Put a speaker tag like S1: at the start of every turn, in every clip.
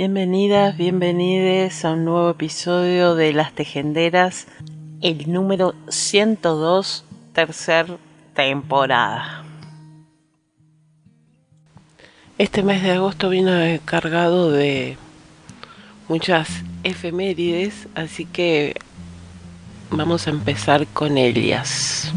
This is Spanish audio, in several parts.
S1: Bienvenidas, bienvenides a un nuevo episodio de Las Tejenderas, el número 102, tercer temporada. Este mes de agosto vino cargado de muchas efemérides, así que vamos a empezar con ellas.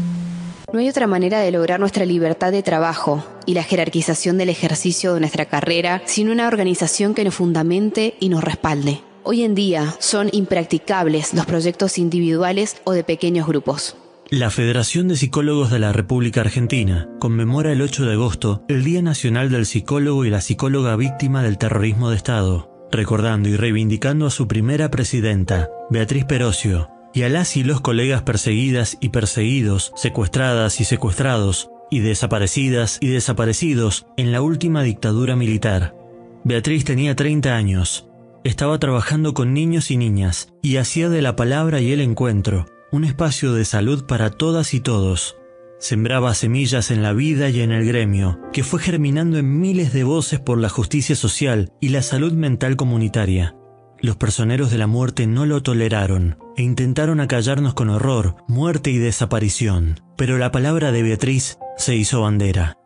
S2: No hay otra manera de lograr nuestra libertad de trabajo y la jerarquización del ejercicio de nuestra carrera sin una organización que nos fundamente y nos respalde. Hoy en día son impracticables los proyectos individuales o de pequeños grupos.
S3: La Federación de Psicólogos de la República Argentina conmemora el 8 de agosto el Día Nacional del Psicólogo y la Psicóloga Víctima del Terrorismo de Estado, recordando y reivindicando a su primera presidenta, Beatriz Perocio, y a las y los colegas perseguidas y perseguidos, secuestradas y secuestrados, y desaparecidas y desaparecidos en la última dictadura militar. Beatriz tenía 30 años, estaba trabajando con niños y niñas, y hacía de la palabra y el encuentro un espacio de salud para todas y todos. Sembraba semillas en la vida y en el gremio, que fue germinando en miles de voces por la justicia social y la salud mental comunitaria. Los personeros de la muerte no lo toleraron e intentaron acallarnos con horror, muerte y desaparición, pero la palabra de Beatriz se hizo bandera.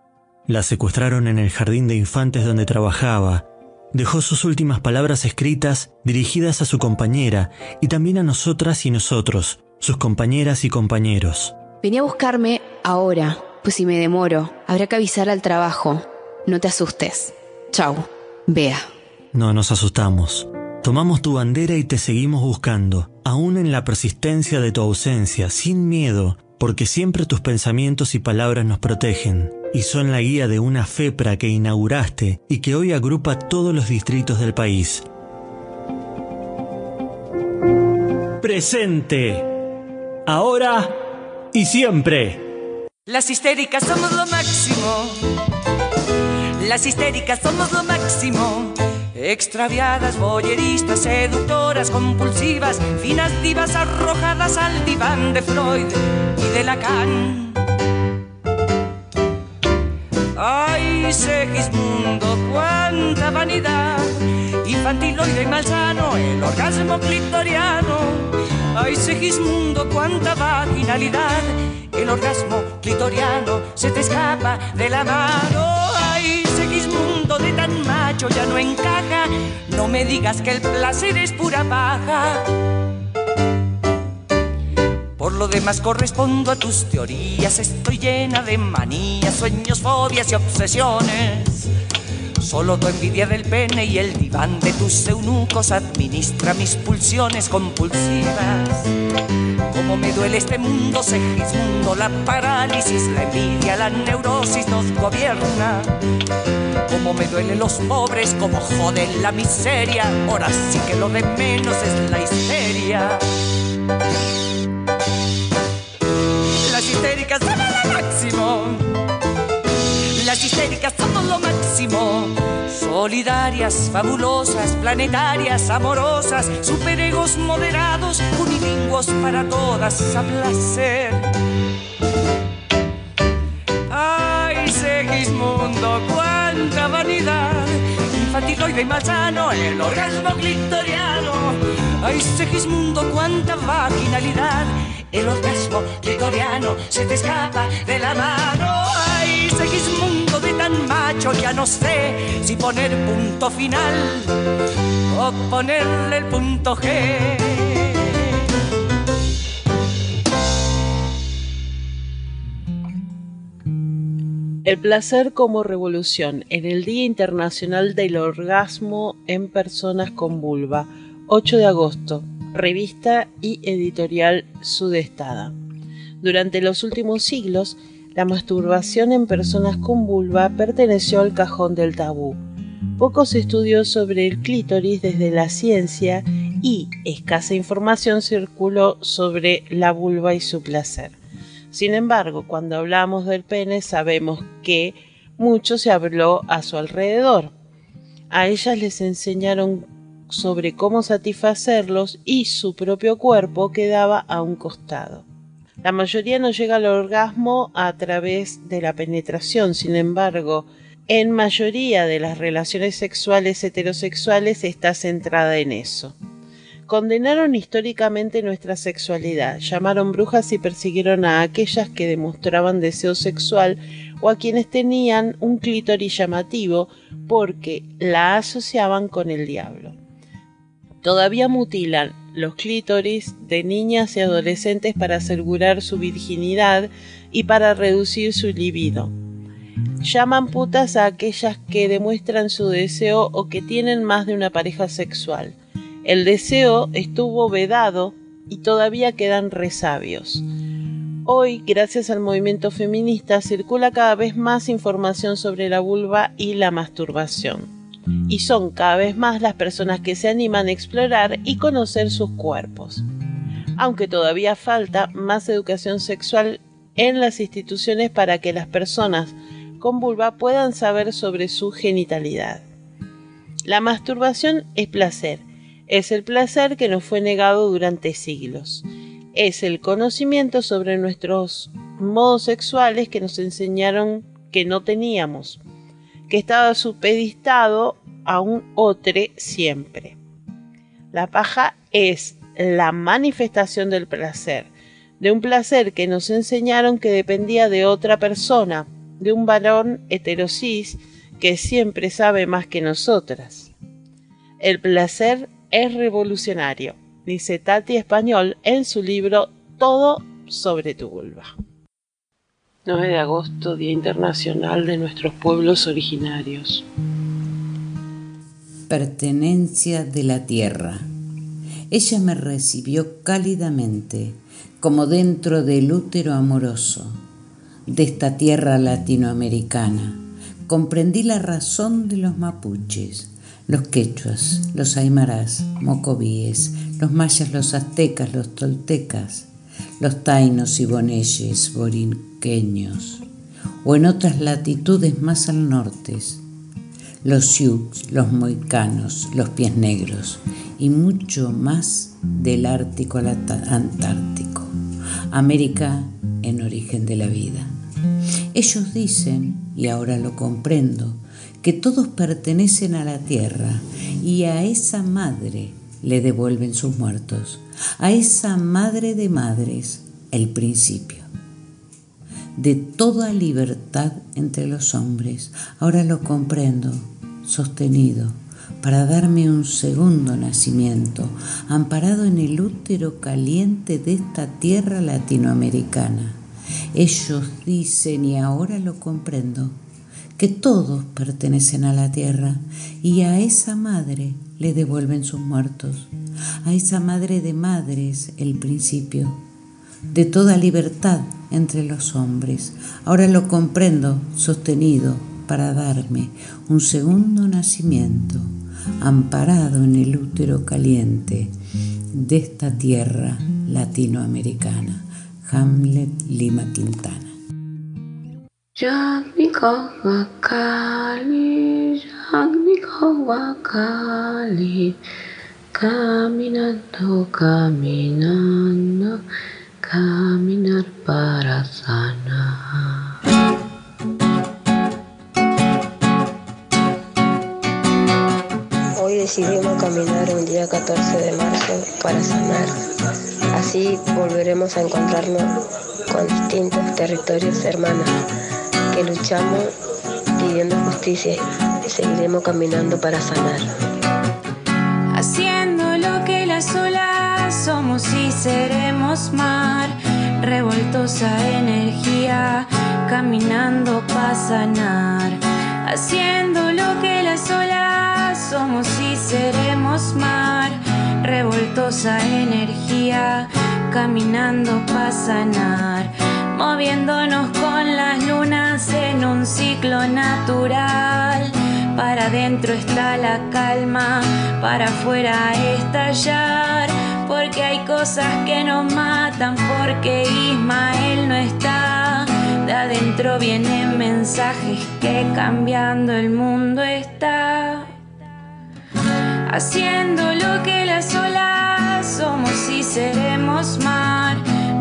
S3: La secuestraron en el jardín de infantes donde trabajaba. Dejó sus últimas palabras escritas dirigidas a su compañera y también a nosotras y nosotros, sus compañeras y compañeros.
S2: Venía a buscarme ahora, pues si me demoro, habrá que avisar al trabajo. No te asustes. Chau. Vea.
S3: No nos asustamos. Tomamos tu bandera y te seguimos buscando, aún en la persistencia de tu ausencia, sin miedo, porque siempre tus pensamientos y palabras nos protegen, y son la guía de una FEPRA que inauguraste y que hoy agrupa todos los distritos del país. Presente ahora y siempre.
S4: Las histéricas somos lo máximo. Las histéricas somos lo máximo. Extraviadas, boyeristas, seductoras, compulsivas, finas divas arrojadas al diván de Freud y de Lacan. Ay, Segismundo, cuánta vanidad, infantiloide y malsano, el orgasmo clitoriano Ay, Segismundo, cuánta vaginalidad. El orgasmo clitoriano se te escapa de la mano. Ay, ya no encaja. No me digas que el placer es pura paja. Por lo demás correspondo a tus teorías, estoy llena de manías, sueños, fobias y obsesiones. Solo tu envidia del pene y el diván de tus eunucos administra mis pulsiones compulsivas. Como me duele este mundo, Segismundo, la parálisis, la envidia, la neurosis nos gobierna. Como me duelen los pobres, como joden la miseria, ahora sí que lo de menos es la histeria. Las histéricas son lo máximo las histéricas somos lo máximo. Solidarias, fabulosas, planetarias, amorosas, superegos moderados, unilingüos para todas a placer. Ay, Segismundo, vanidad. Infantiloide y malsano, el orgasmo clitoriano. Ay, Segismundo, cuánta vaginalidad. El orgasmo clitoriano se te escapa de la mano. Ay, Segismundo tan macho ya no sé si poner punto final o ponerle el punto G.
S1: El placer como revolución en el Día Internacional del Orgasmo en Personas con Vulva, 8 de agosto, revista y editorial Sudestada. Durante los últimos siglos, la masturbación en personas con vulva perteneció al cajón del tabú. Poco se estudió sobre el clítoris desde la ciencia y escasa información circuló sobre la vulva y su placer. Sin embargo, cuando hablamos del pene sabemos que mucho se habló a su alrededor. A ellas les enseñaron sobre cómo satisfacerlos y su propio cuerpo quedaba a un costado. La mayoría no llega al orgasmo a través de la penetración, sin embargo, en mayoría de las relaciones sexuales heterosexuales está centrada en eso. Condenaron históricamente nuestra sexualidad, llamaron brujas y persiguieron a aquellas que demostraban deseo sexual o a quienes tenían un clítoris llamativo porque la asociaban con el diablo. Todavía mutilan los clítoris de niñas y adolescentes para asegurar su virginidad y para reducir su libido. Llaman putas a aquellas que demuestran su deseo o que tienen más de una pareja sexual. El deseo estuvo vedado y todavía quedan resabios. Hoy, gracias al movimiento feminista, circula cada vez más información sobre la vulva y la masturbación. Y son cada vez más las personas que se animan a explorar y conocer sus cuerpos. Aunque todavía falta más educación sexual en las instituciones para que las personas con vulva puedan saber sobre su genitalidad. La masturbación es placer es el placer que nos fue negado durante siglos. Es el conocimiento sobre nuestros modos sexuales que nos enseñaron que no teníamos, que estaba supeditado a un otro siempre. La paja es la manifestación del placer, de un placer que nos enseñaron que dependía de otra persona, de un varón heterosis que siempre sabe más que nosotras. El placer es revolucionario, dice Tati Español en su libro Todo sobre tu vulva. 9 de agosto, Día Internacional de nuestros pueblos originarios.
S5: Pertenencia de la tierra. Ella me recibió cálidamente, como dentro del útero amoroso de esta tierra latinoamericana. Comprendí la razón de los mapuches, los quechuas, los aymarás, mocovíes, los mayas, los aztecas, los toltecas, los tainos y boneyes, borinqueños, o en otras latitudes más al norte, los sioux, los moicanos, los pies negros y mucho más del Ártico al Antártico, América en origen de la vida. Ellos dicen, y ahora lo comprendo, que todos pertenecen a la tierra y a esa madre le devuelven sus muertos, a esa madre de madres el principio de toda libertad entre los hombres. Ahora lo comprendo, sostenido, para darme un segundo nacimiento, amparado en el útero caliente de esta tierra latinoamericana. Ellos dicen, y ahora lo comprendo, que todos pertenecen a la tierra y a esa madre le devuelven sus muertos, a esa madre de madres el principio de toda libertad entre los hombres. Ahora lo comprendo sostenido para darme un segundo nacimiento, amparado en el útero caliente de esta tierra latinoamericana. Hamlet Lima Quintana.
S6: Wakali, Wakali, caminando, caminando, caminar para sanar.
S7: Hoy decidimos caminar un día 14 de marzo para sanar. Así volveremos a encontrarnos con distintos territorios hermanos que luchamos pidiendo justicia y seguiremos caminando para sanar.
S6: Haciendo lo que las olas somos y seremos mar, revoltosa energía caminando para sanar, haciendo lo que las olas somos y seremos mar, revoltosa energía, caminando para sanar, moviéndonos con las lunas en un ciclo natural. Para adentro está la calma, para afuera estallar porque hay cosas que nos matan, porque Ismael no está. De adentro vienen mensajes que cambiando el mundo está. Haciendo lo que las olas somos y seremos mar,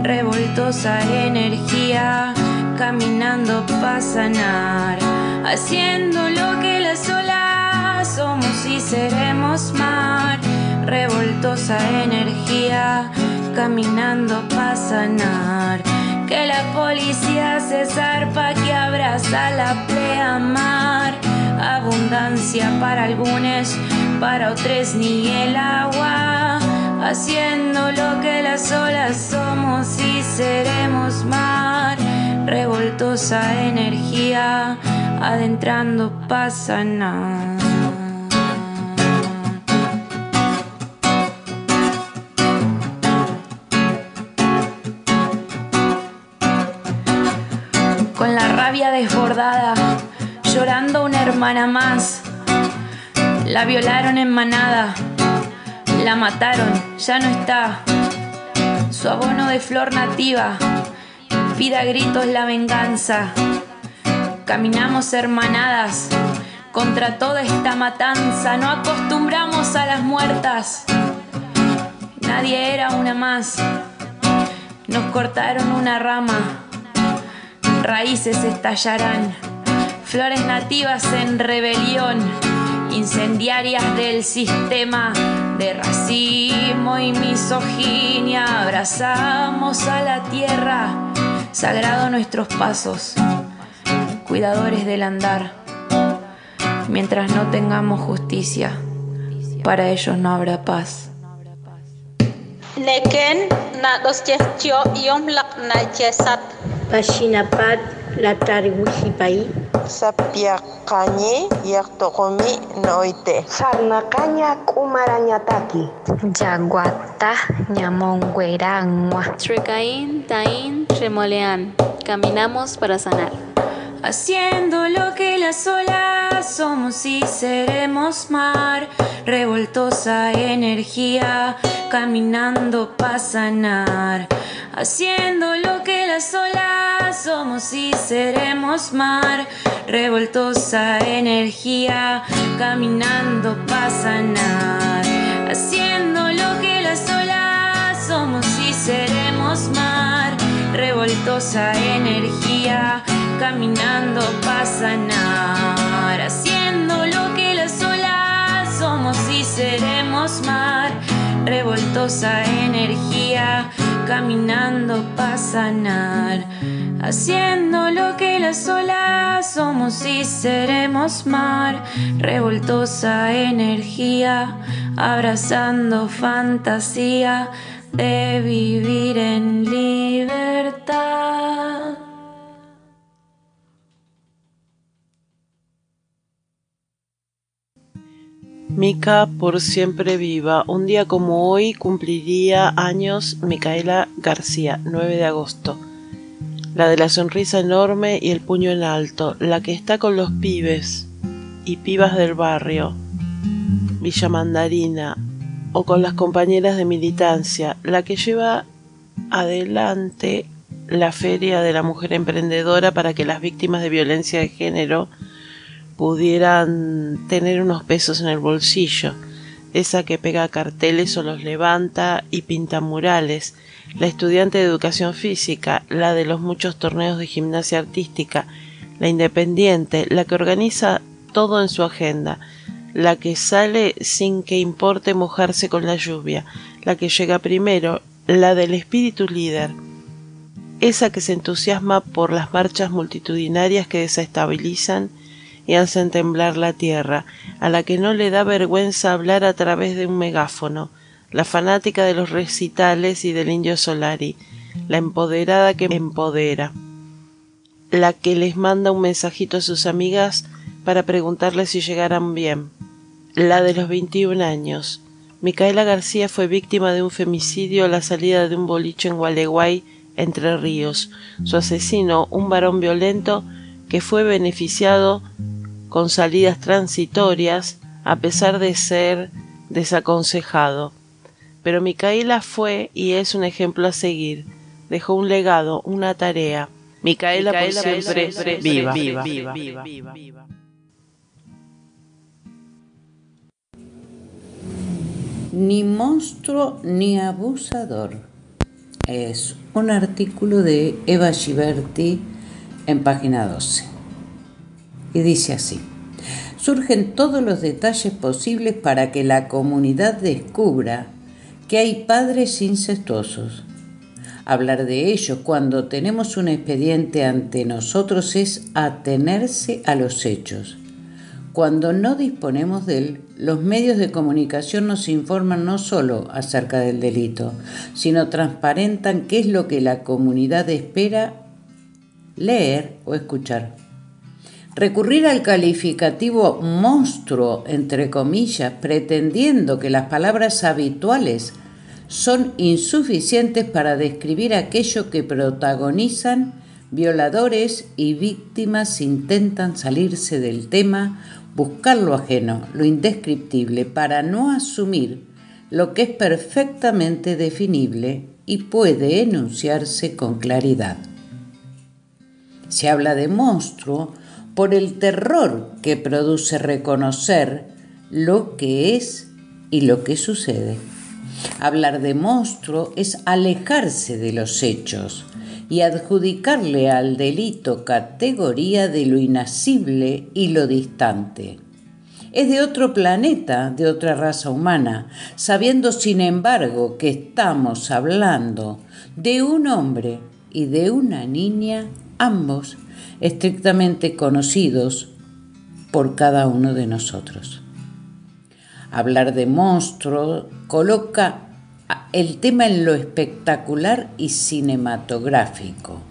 S6: revoltosa energía, caminando para sanar. Haciendo lo que las olas somos y seremos mar revoltosa energía, caminando para sanar. Que la policía se zarpa, que abraza la pleamar. Abundancia para algunos, para otros ni el agua. Haciendo lo que las olas somos y seremos mar. Revoltosa energía, adentrando para sanar. con la rabia desbordada, llorando una hermana más. La violaron en manada, la mataron, ya no está. Su abono de flor nativa, pida gritos la venganza. Caminamos hermanadas contra toda esta matanza, no acostumbramos a las muertas. Nadie era una más, nos cortaron una rama. Raíces estallarán, flores nativas en rebelión, incendiarias del sistema de racismo y misoginia. Abrazamos a la tierra, sagrado nuestros pasos, cuidadores del andar. Mientras no tengamos justicia, para ellos no habrá paz.
S8: Jesat.
S9: Pashinapat latariwujipai.
S10: Sapiaqañi llaqtuqumi noite.
S9: Sarnaqaña k'umarañataki.
S11: Yaguata ñamonguerangua.
S12: Trecaín, taín, remoleán. Caminamos para sanar.
S6: Haciendo lo que las olas somos y seremos mar, revoltosa energía, caminando para sanar. Haciendo lo que las olas somos y seremos mar, revoltosa energía, caminando para sanar. Haciendo lo que las olas somos y seremos mar, revoltosa energía, caminando para sanar, haciendo lo que las olas somos y seremos mar, revoltosa energía, caminando para sanar, haciendo lo que las olas somos y seremos mar, revoltosa energía, abrazando fantasía de vivir en libertad.
S1: Mica por siempre viva. Un día como hoy cumpliría años Micaela García, 9 de agosto. La de la sonrisa enorme y el puño en alto, la que está con los pibes y pibas del barrio, Villa Mandarina, o con las compañeras de militancia, la que lleva adelante la Feria de la Mujer Emprendedora para que las víctimas de violencia de género pudieran tener unos pesos en el bolsillo, esa que pega carteles o los levanta y pinta murales, la estudiante de educación física, la de los muchos torneos de gimnasia artística, la independiente, la que organiza todo en su agenda, la que sale sin que importe mojarse con la lluvia, la que llega primero, la del espíritu líder, esa que se entusiasma por las marchas multitudinarias que desestabilizan y hacen temblar la tierra, a la que no le da vergüenza hablar a través de un megáfono, la fanática de los recitales y del indio Solari, la empoderada que empodera. la que les manda un mensajito a sus amigas para preguntarles si llegaran bien. La de los 21 años. Micaela García fue víctima de un femicidio a la salida de un boliche en Gualeguay, Entre Ríos. Su asesino, un varón violento que fue beneficiado con salidas transitorias a pesar de ser desaconsejado. Pero Micaela fue y es un ejemplo a seguir. Dejó un legado, una tarea. Micaela, por siempre, viva.
S5: Ni monstruo ni abusador. Es un artículo de Eva Giberti en página 12. Y dice así. Surgen todos los detalles posibles para que la comunidad descubra que hay padres incestuosos. Hablar de ello cuando tenemos un expediente ante nosotros es atenerse a los hechos. Cuando no disponemos de él, los medios de comunicación nos informan no solo acerca del delito, sino transparentan qué es lo que la comunidad espera leer o escuchar. Recurrir al calificativo monstruo, entre comillas, pretendiendo que las palabras habituales son insuficientes para describir aquello que protagonizan, violadores y víctimas intentan salirse del tema, buscar lo ajeno, lo indescriptible, para no asumir lo que es perfectamente definible y puede enunciarse con claridad. Se habla de monstruo por el terror que produce reconocer lo que es y lo que sucede. Hablar de monstruo es alejarse de los hechos y adjudicarle al delito categoría de lo inasible y lo distante. Es de otro planeta, de otra raza humana, sabiendo sin embargo que estamos hablando de un hombre y de una niña, ambos estrictamente conocidos por cada uno de nosotros. Hablar de monstruo coloca el tema en lo espectacular y cinematográfico.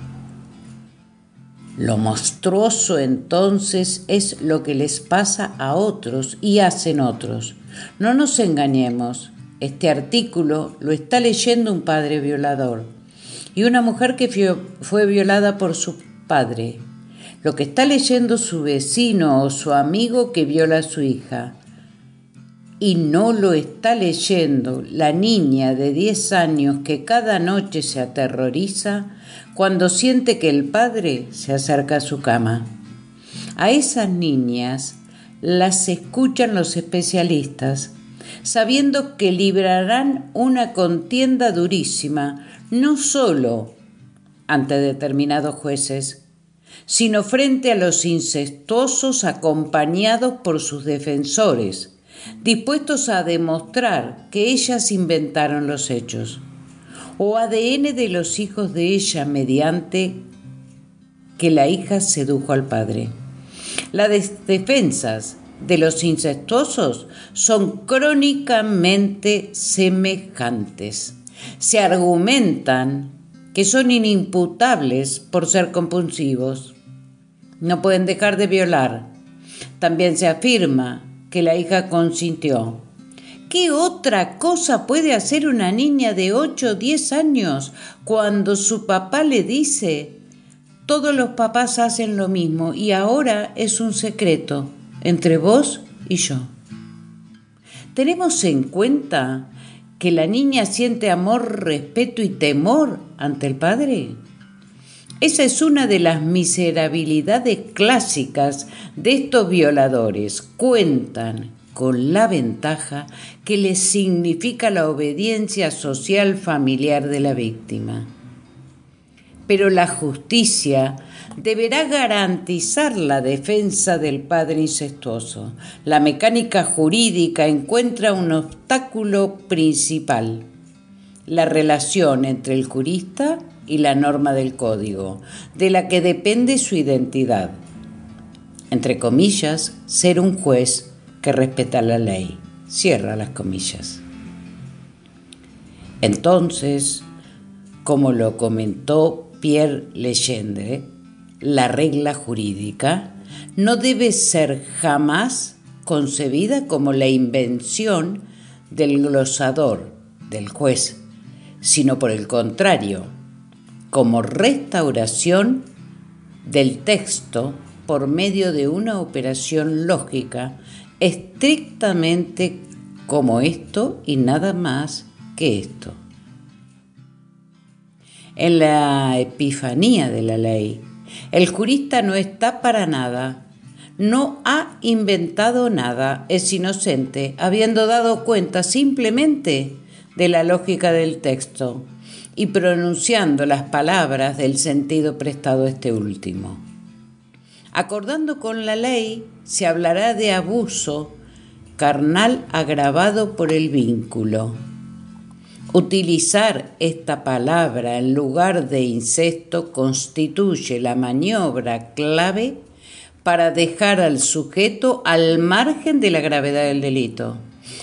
S5: Lo monstruoso entonces es lo que les pasa a otros y hacen otros. No nos engañemos, este artículo lo está leyendo un padre violador y una mujer que fue violada por su padre. Lo que está leyendo su vecino o su amigo que viola a su hija y no lo está leyendo la niña de 10 años que cada noche se aterroriza cuando siente que el padre se acerca a su cama. A esas niñas las escuchan los especialistas, sabiendo que librarán una contienda durísima, no solo ante determinados jueces, sino frente a los incestuosos acompañados por sus defensores, dispuestos a demostrar que ellas inventaron los hechos, o ADN de los hijos de ella mediante que la hija sedujo al padre. Las defensas de los incestuosos son crónicamente semejantes. Se argumentan que son inimputables por ser compulsivos. No pueden dejar de violar. También se afirma que la hija consintió. ¿Qué otra cosa puede hacer una niña de 8 o 10 años cuando su papá le dice, todos los papás hacen lo mismo y ahora es un secreto entre vos y yo? ¿Tenemos en cuenta que la niña siente amor, respeto y temor ante el padre? Esa es una de las miserabilidades clásicas de estos violadores. Cuentan con la ventaja que les significa la obediencia social familiar de la víctima. Pero la justicia deberá garantizar la defensa del padre incestuoso. La mecánica jurídica encuentra un obstáculo principal, la relación entre el jurista y la norma del código, de la que depende su identidad. Entre comillas, ser un juez que respeta la ley. Cierra las comillas. Entonces, como lo comentó Pierre Legendre, la regla jurídica, no debe ser jamás concebida como la invención del glosador, del juez, sino por el contrario, como restauración del texto por medio de una operación lógica estrictamente como esto y nada más que esto. En la epifanía de la ley, el jurista no está para nada, no ha inventado nada, es inocente, habiendo dado cuenta simplemente de la lógica del texto y pronunciando las palabras del sentido prestado a este último. Acordando con la ley, se hablará de abuso carnal agravado por el vínculo. Utilizar esta palabra en lugar de incesto constituye la maniobra clave para dejar al sujeto al margen de la gravedad del delito.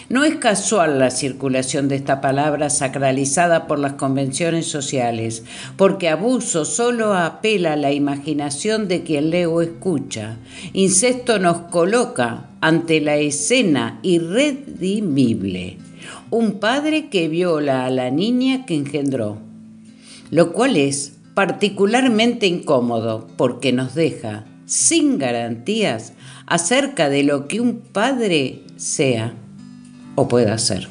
S5: No es casual la circulación de esta palabra sacralizada por las convenciones sociales, porque abuso solo apela a la imaginación de quien lee o escucha. Incesto nos coloca ante la escena irredimible. Un padre que viola a la niña que engendró, lo cual es particularmente incómodo porque nos deja sin garantías acerca de lo que un padre sea o pueda ser.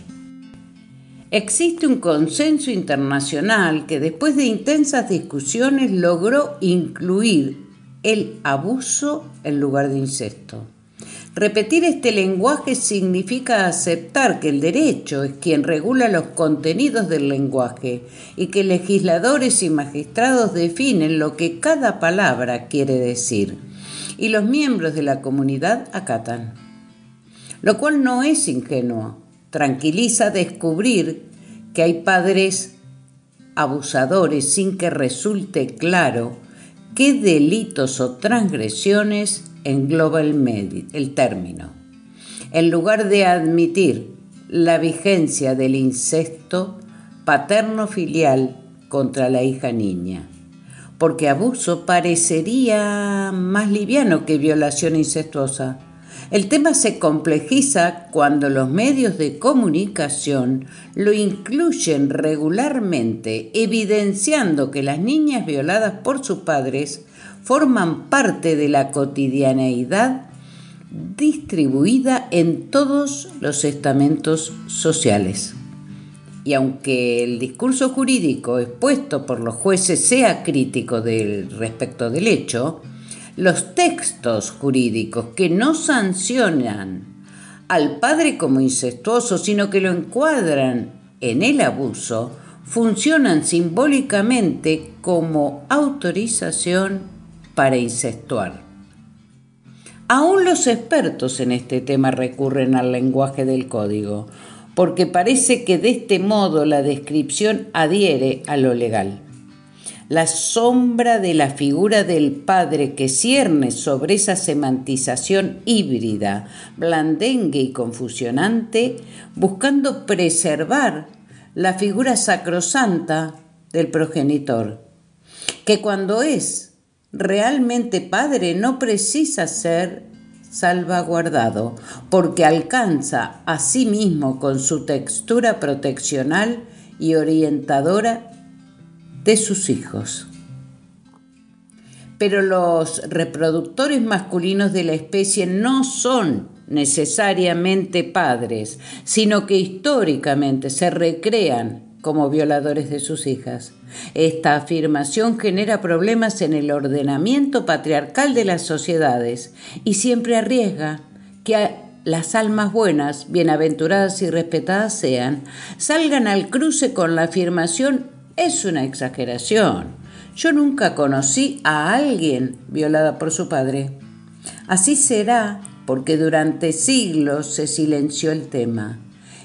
S5: Existe un consenso internacional que después de intensas discusiones logró incluir el abuso en lugar de incesto. Repetir este lenguaje significa aceptar que el derecho es quien regula los contenidos del lenguaje y que legisladores y magistrados definen lo que cada palabra quiere decir y los miembros de la comunidad acatan lo cual no es ingenuo. Tranquiliza descubrir que hay padres abusadores sin que resulte claro qué delitos o transgresiones engloba el, el término. En lugar de admitir la vigencia del incesto paterno-filial contra la hija niña, porque abuso parecería más liviano que violación incestuosa el tema se complejiza cuando los medios de comunicación lo incluyen regularmente, evidenciando que las niñas violadas por sus padres forman parte de la cotidianeidad distribuida en todos los estamentos sociales. Y aunque el discurso jurídico expuesto por los jueces sea crítico del, respecto del hecho, los textos jurídicos que no sancionan al padre como incestuoso, sino que lo encuadran en el abuso, funcionan simbólicamente como autorización para incestuar. Aún los expertos en este tema recurren al lenguaje del código, porque parece que de este modo la descripción adhiere a lo legal la sombra de la figura del Padre que cierne sobre esa semantización híbrida, blandengue y confusionante, buscando preservar la figura sacrosanta del progenitor, que cuando es realmente Padre no precisa ser salvaguardado, porque alcanza a sí mismo con su textura proteccional y orientadora de sus hijos. Pero los reproductores masculinos de la especie no son necesariamente padres, sino que históricamente se recrean como violadores de sus hijas. Esta afirmación genera problemas en el ordenamiento patriarcal de las sociedades y siempre arriesga que las almas buenas, bienaventuradas y respetadas sean, salgan al cruce con la afirmación es una exageración. Yo nunca conocí a alguien violada por su padre. Así será porque durante siglos se silenció el tema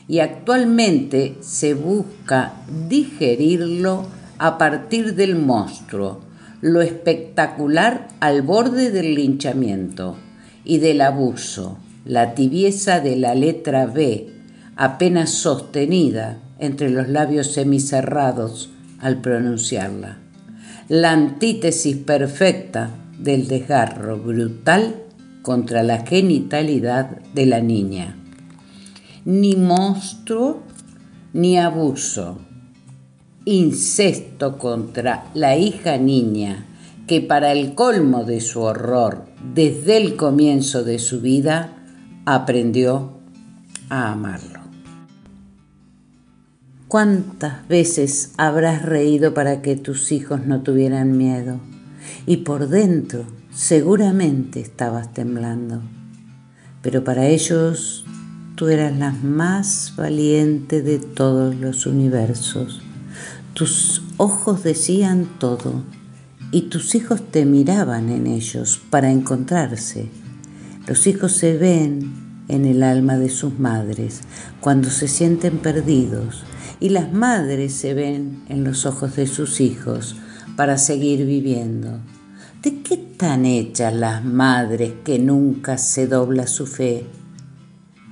S5: y actualmente se busca digerirlo a partir del monstruo, lo espectacular al borde del linchamiento y del abuso, la tibieza de la letra B, apenas sostenida entre los labios semicerrados al pronunciarla. La antítesis perfecta del desgarro brutal contra la genitalidad de la niña. Ni monstruo ni abuso. Incesto contra la hija niña que para el colmo de su horror, desde el comienzo de su vida, aprendió a amarlo. ¿Cuántas veces habrás reído para que tus hijos no tuvieran miedo? Y por dentro seguramente estabas temblando. Pero para ellos tú eras la más valiente de todos los universos. Tus ojos decían todo y tus hijos te miraban en ellos para encontrarse. Los hijos se ven en el alma de sus madres cuando se sienten perdidos y las madres se ven en los ojos de sus hijos para seguir viviendo. ¿De qué están hechas las madres que nunca se dobla su fe?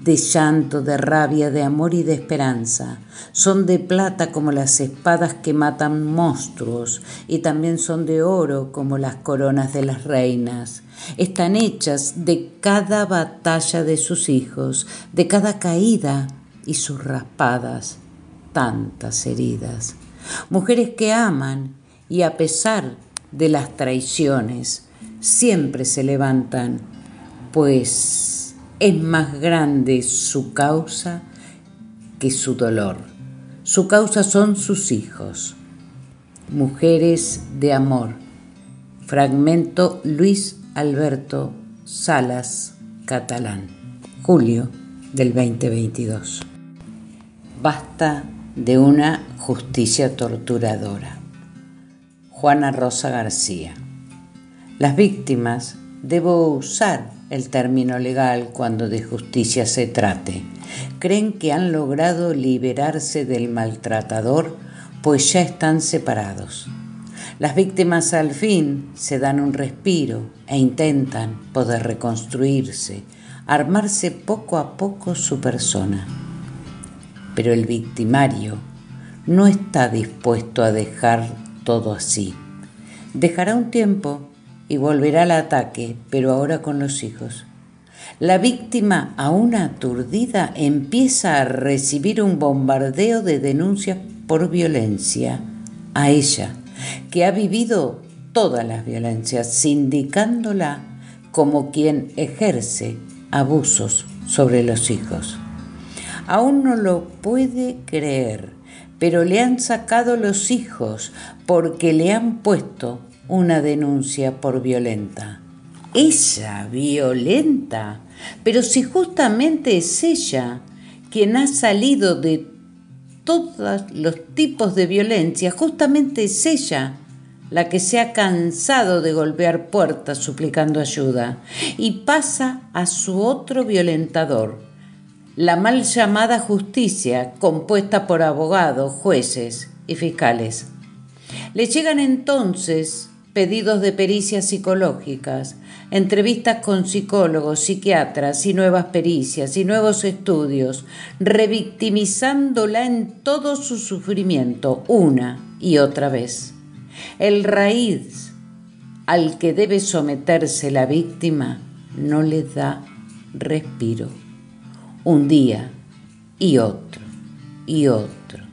S5: de llanto, de rabia, de amor y de esperanza. Son de plata como las espadas que matan monstruos y también son de oro como las coronas de las reinas. Están hechas de cada batalla de sus hijos, de cada caída y sus raspadas, tantas heridas. Mujeres que aman y a pesar de las traiciones, siempre se levantan, pues es más grande su causa que su dolor. Su causa son sus hijos. Mujeres de amor. Fragmento Luis Alberto Salas Catalán. Julio del 2022. Basta de una justicia torturadora. Juana Rosa García. Las víctimas debo usar el término legal cuando de justicia se trate. Creen que han logrado liberarse del maltratador, pues ya están separados. Las víctimas al fin se dan un respiro e intentan poder reconstruirse, armarse poco a poco su persona. Pero el victimario no está dispuesto a dejar todo así. Dejará un tiempo y volverá al ataque, pero ahora con los hijos. La víctima, aún aturdida, empieza a recibir un bombardeo de denuncias por violencia a ella, que ha vivido todas las violencias, indicándola como quien ejerce abusos sobre los hijos. Aún no lo puede creer, pero le han sacado los hijos porque le han puesto una denuncia por violenta. Ella, violenta. Pero si justamente es ella quien ha salido de todos los tipos de violencia, justamente es ella la que se ha cansado de golpear puertas suplicando ayuda y pasa a su otro violentador, la mal llamada justicia compuesta por abogados, jueces y fiscales. Le llegan entonces pedidos de pericias psicológicas, entrevistas con psicólogos, psiquiatras y nuevas pericias y nuevos estudios, revictimizándola en todo su sufrimiento una y otra vez. El raíz al que debe someterse la víctima no le da respiro. Un día y otro y otro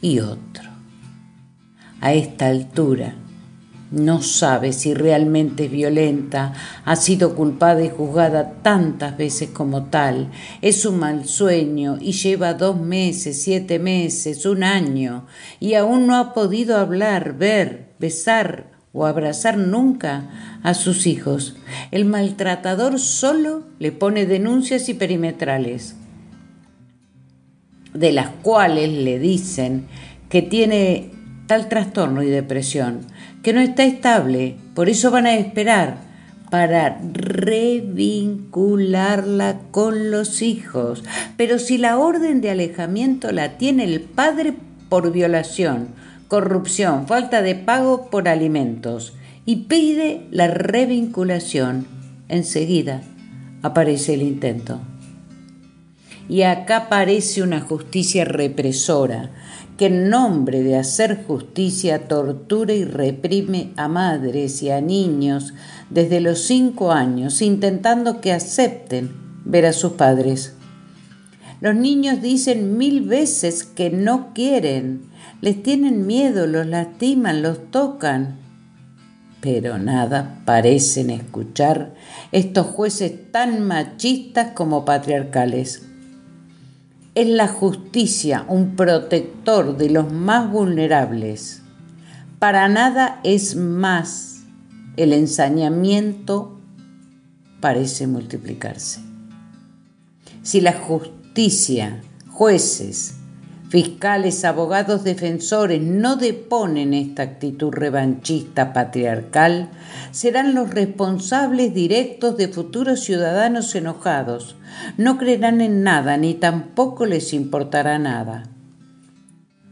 S5: y otro. A esta altura, no sabe si realmente es violenta, ha sido culpada y juzgada tantas veces como tal, es un mal sueño y lleva dos meses, siete meses, un año, y aún no ha podido hablar, ver, besar o abrazar nunca a sus hijos. El maltratador solo le pone denuncias y perimetrales, de las cuales le dicen que tiene tal trastorno y depresión que no está estable, por eso van a esperar para revincularla con los hijos. Pero si la orden de alejamiento la tiene el padre por violación, corrupción, falta de pago por alimentos y pide la revinculación, enseguida aparece el intento. Y acá parece una justicia represora, que en nombre de hacer justicia tortura y reprime a madres y a niños desde los cinco años, intentando que acepten ver a sus padres. Los niños dicen mil veces que no quieren, les tienen miedo, los lastiman, los tocan, pero nada parecen escuchar estos jueces tan machistas como patriarcales. Es la justicia un protector de los más vulnerables. Para nada es más. El ensañamiento parece multiplicarse. Si la justicia, jueces, fiscales, abogados, defensores no deponen esta actitud revanchista patriarcal, serán los responsables directos de futuros ciudadanos enojados. No creerán en nada ni tampoco les importará nada.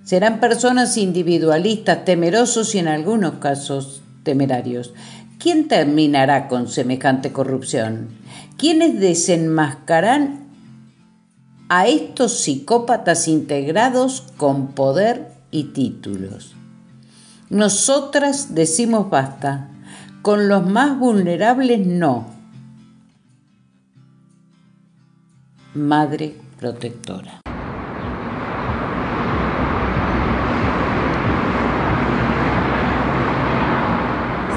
S5: Serán personas individualistas, temerosos y en algunos casos temerarios. ¿Quién terminará con semejante corrupción? ¿Quiénes desenmascarán a estos psicópatas integrados con poder y títulos. Nosotras decimos basta, con los más vulnerables no. Madre protectora.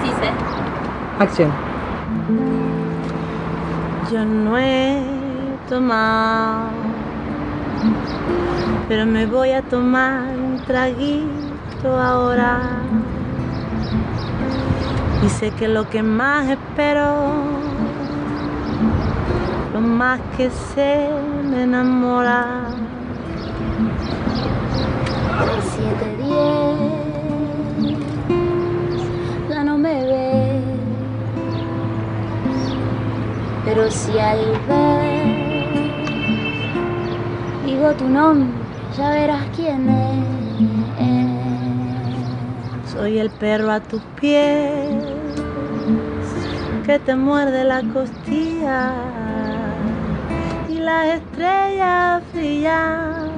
S13: Sí sé.
S11: Acción. Yo no he tomado pero me voy a tomar un traguito ahora. Y sé que lo que más espero, lo más que se me enamora.
S6: Siete diez, ya no me ves, pero si al ver digo tu nombre, ya verás quién es.
S11: Soy el perro a tus pies que te muerde la costilla y las estrellas brillan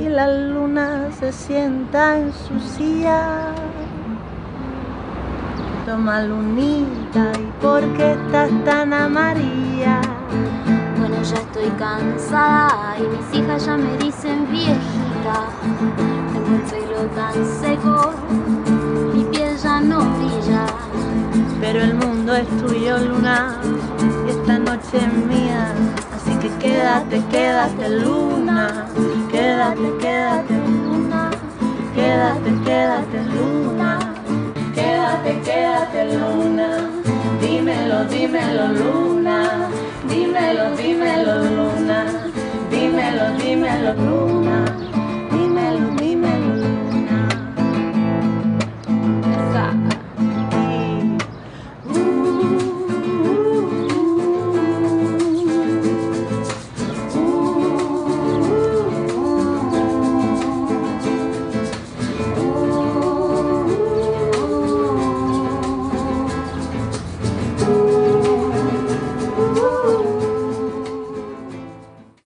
S11: y la luna se sienta en su silla. Toma lunita y por qué estás tan amarilla
S6: ya estoy cansada y mis hijas ya me dicen viejita. Tengo el pelo tan seco, mi piel ya no brilla.
S11: Pero el mundo es tuyo, luna, y esta noche es mía. Así que quédate, quédate, luna. Quédate, quédate, luna. Quédate, quédate, luna. Quédate, quédate, luna. Dímelo, dímelo, luna. Dímelo, dímelo, luna. Dímelo, dímelo, luna.